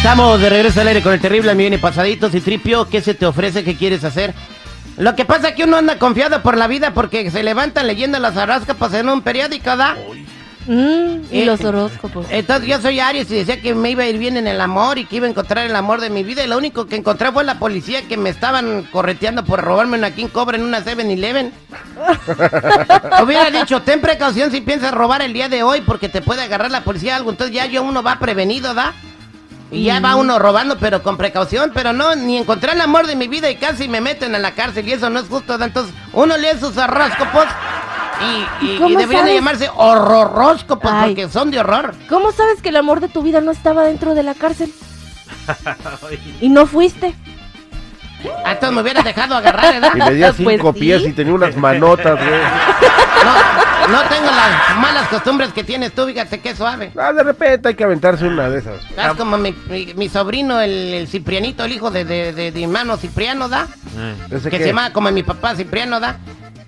Estamos de regreso al aire con el terrible y pasaditos y tripio. ¿Qué se te ofrece? ¿Qué quieres hacer? Lo que pasa es que uno anda confiado por la vida porque se levantan leyendo las horóscopos en un periódico, ¿da? Mm, y Eh, los horóscopos. Entonces yo soy Aries y decía que me iba a ir bien en el amor y que iba a encontrar el amor de mi vida y lo único que encontré fue la policía que me estaban correteando por robarme una King Cobra en una 7-Eleven. Hubiera dicho, ten precaución si piensas robar el día de hoy porque te puede agarrar la policía algo, entonces ya yo uno va prevenido, ¿da? Y ya va uno robando, pero con precaución, pero no, ni encontré el amor de mi vida y casi me meten a la cárcel y eso no es justo. Entonces uno lee sus horóscopos y, y, y ¿Cómo deberían de llamarse horroróscopos Ay. porque son de horror. ¿Cómo sabes que el amor de tu vida no estaba dentro de la cárcel? y no fuiste. Ah, entonces me hubiera dejado agarrar, ¿verdad? Y medía Pues cinco sí. pies y tenía unas manotas, güey. No, no tengo las malas costumbres que tienes tú, fíjate qué suave. Ah, de repente hay que aventarse una de esas. Es como mi, mi- mi sobrino, el, el Ciprianito, el hijo de, de, de- de mi hermano Cipriano, ¿da? ¿Ese Que qué? se llama como mi papá Cipriano, ¿da?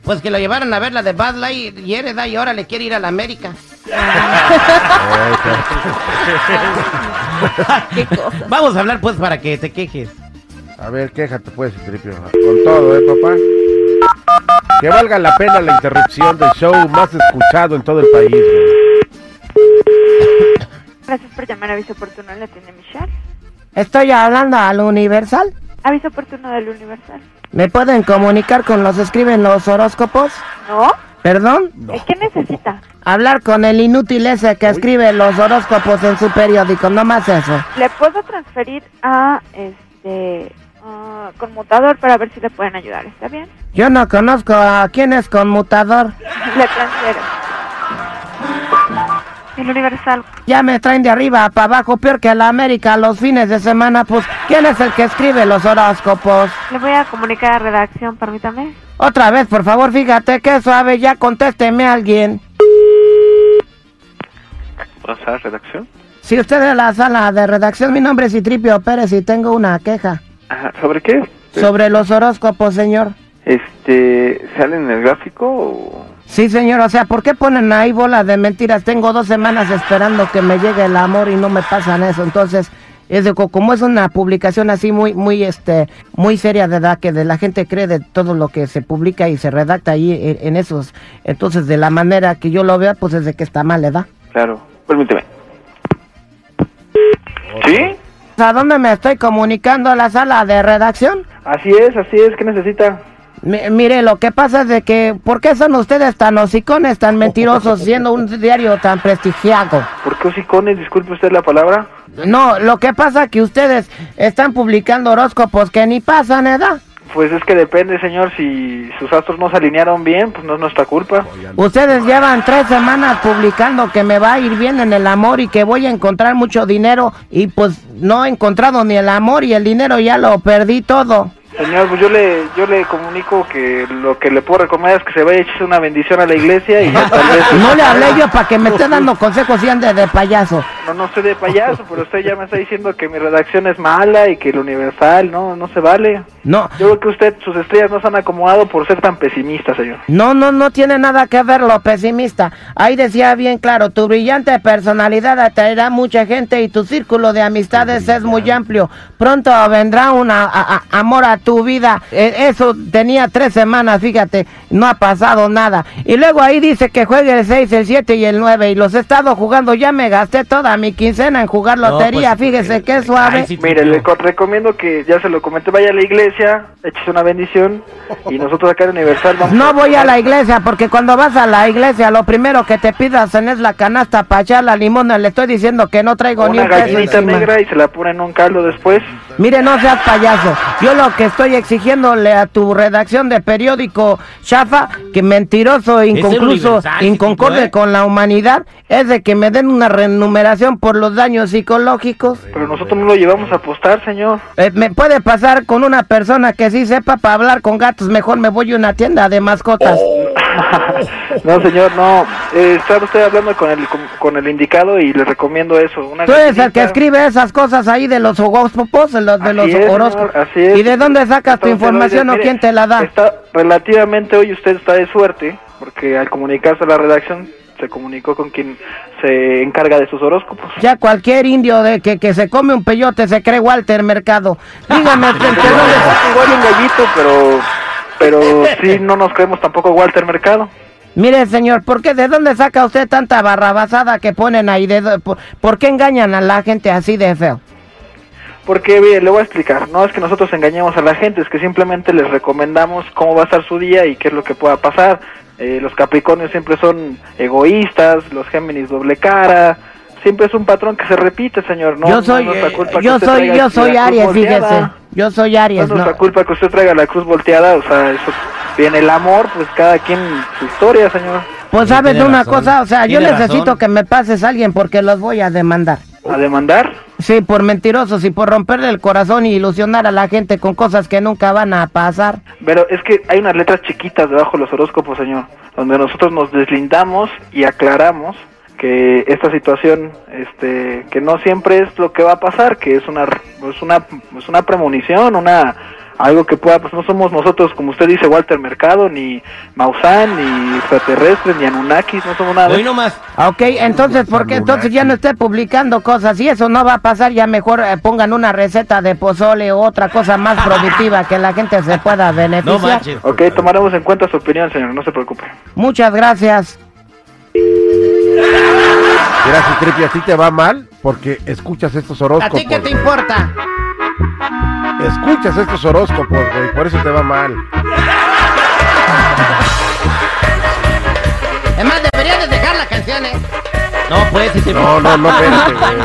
Pues que lo llevaron a ver la de Bad Light y eres, ¿da? Y ahora le quiere ir a la América. Ay, ¿Qué cosa? Vamos a hablar pues para que te quejes. A ver, quéjate pues, Tripio. Con todo, ¿eh, papá? Que valga la pena la interrupción del show más escuchado en todo el país, güey. Gracias por llamar a Aviso Oportuno, la tiene Michelle. Estoy hablando al Universal. Aviso Oportuno del Universal. ¿Me pueden comunicar con los escriben los horóscopos? ¿No? ¿Perdón? ¿Eh, ¿Qué necesita? Hablar con el inútil ese que escribe los horóscopos en su periódico, no más eso. Le puedo transferir a este conmutador para ver si le pueden ayudar. ¿Está bien? Yo no conozco a quién es conmutador. Le transfiero. El Universal. Ya me traen de arriba para abajo, peor que la América los fines de semana. Pues, ¿quién es el que escribe los horóscopos? Le voy a comunicar a redacción, permítame. Otra vez, por favor, fíjate qué suave, ya contésteme a alguien. ¿Pasar redacción? Si usted es la sala de redacción, mi nombre es Citripio Pérez y tengo una queja. Ajá, ¿Sobre qué? Sobre los horóscopos, señor. Este, ¿sale en el gráfico o...? Sí, señor, o sea, ¿por qué ponen ahí bola de mentiras? Tengo dos semanas esperando que me llegue el amor y no me pasan eso. Entonces, es de co- como es una publicación así muy, muy, este, muy seria de edad, que de la gente cree de todo lo que se publica y se redacta ahí en, en esos. Entonces, de la manera que yo lo vea, pues es de que está mal, ¿verdad? Claro, permíteme. ¿Sí? ¿A dónde me estoy comunicando? ¿A la sala de redacción? Así es, así es, ¿qué necesita? Mi- mire, lo que pasa es de que, ¿por qué son ustedes tan hocicones, tan mentirosos, siendo un diario tan prestigiado? ¿Por qué hocicones? Disculpe usted la palabra. No, lo que pasa que ustedes están publicando horóscopos que ni pasan, ¿verdad? Pues es que depende, señor, si sus astros no se alinearon bien, pues no es nuestra culpa. Ustedes llevan tres semanas publicando que me va a ir bien en el amor y que voy a encontrar mucho dinero y pues no he encontrado ni el amor y el dinero ya lo perdí todo. Señor, pues yo le, yo le comunico que lo que le puedo recomendar es que se vaya a echarse una bendición a la iglesia y ya tal vez... No le hablé yo para que me esté dando consejos y ande de payaso. No, no estoy de payaso, pero usted ya me está diciendo que mi redacción es mala y que el universal, no, no se vale. No, Yo creo que usted, sus estrellas no se han acomodado por ser tan pesimista, señor. No, no, no tiene nada que ver lo pesimista. Ahí decía bien claro, tu brillante personalidad atraerá mucha gente y tu círculo de amistades es muy amplio. Pronto vendrá un amor a tu vida. Eh, eso tenía tres semanas, fíjate, no ha pasado nada. Y luego ahí dice que juegue el 6, el 7 y el 9 y los he estado jugando. Ya me gasté toda mi quincena en jugar lotería, fíjese qué suave. Mire, le co- recomiendo que, ya se lo comenté, vaya a la iglesia, échese una bendición y nosotros acá en Universal vamos No voy a la iglesia porque cuando vas a la iglesia lo primero que te pidas es la canasta para echar la limona. Le estoy diciendo que no traigo ni una un peso gallinita negra y se la pone en un caldo después. Mire, no seas payaso. Yo lo que estoy exigiéndole a tu redacción de periódico Chafa, que mentiroso, inconcluso, inconcorde ¿eh? con la humanidad, es de que me den una renumeración por los daños psicológicos. Pero nosotros no lo llevamos a apostar, señor. Eh, me puede pasar con una persona que sí sepa para hablar con gatos. Mejor me voy a una tienda de mascotas. no, señor, no. Eh, está usted hablando con el, con, con el indicado y le recomiendo eso. Una Tú eres el que escribe esas cosas ahí de los horóscopos, de los, de Así los es, señor, horóscopos. así es. ¿Y de dónde sacas tu Entonces, información oye, o mire, quién te la da? Está relativamente hoy usted está de suerte porque al comunicarse a la redacción se comunicó con quien se encarga de sus horóscopos. Ya cualquier indio de que, que se come un peyote se cree Walter Mercado. Dígame, ¿de Pero dónde sa- igual un gallito, pero pero sí no nos creemos tampoco Walter Mercado. Mire, señor, ¿por qué? ¿De dónde saca usted tanta barrabasada que ponen ahí? ¿De por qué engañan a la gente así de feo? Porque, mire, le voy a explicar. No es que nosotros engañemos a la gente, es que simplemente les recomendamos cómo va a estar su día y qué es lo que pueda pasar. Eh, los Capricornios siempre son egoístas, los Géminis doble cara. Siempre es un patrón que se repite, señor. No, yo no soy, es nuestra eh, culpa que yo usted soy, traiga yo la soy cruz Aries, volteada. fíjese. Yo soy No Aries, es nuestra ¿no? culpa que usted traiga la cruz volteada, o sea, eso viene el amor, pues cada quien su historia, señor. Pues sabes tiene una razón. cosa, o sea, yo necesito razón. que me pases a alguien porque los voy a demandar. A demandar. Sí, por mentirosos y por romperle el corazón y ilusionar a la gente con cosas que nunca van a pasar. Pero es que hay unas letras chiquitas debajo de los horóscopos, señor, donde nosotros nos deslindamos y aclaramos que esta situación, este, que no siempre es lo que va a pasar, que es una, es una, es una premonición, una, algo que pueda, pues no somos nosotros, como usted dice, Walter Mercado, ni Maussan, ni extraterrestres, ni Anunnakis, no somos nada. de Hoy nomás. Ok, entonces, ¿por qué entonces ya no esté publicando cosas? Y eso no va a pasar, ya mejor eh, pongan una receta de pozole o otra cosa más productiva que la gente se pueda No beneficiar. manches. Ok, tomaremos en cuenta su opinión, señor, no se preocupe. Muchas gracias. Mira, si Tripi, a ti te va mal porque escuchas estos ¿A horóscopos. ti qué te importa? Escuchas estos horóscopos, güey, por eso te va mal. Además, deberías de dejar la canción, ¿eh? No, pues, si te No, no, no, espérate, güey.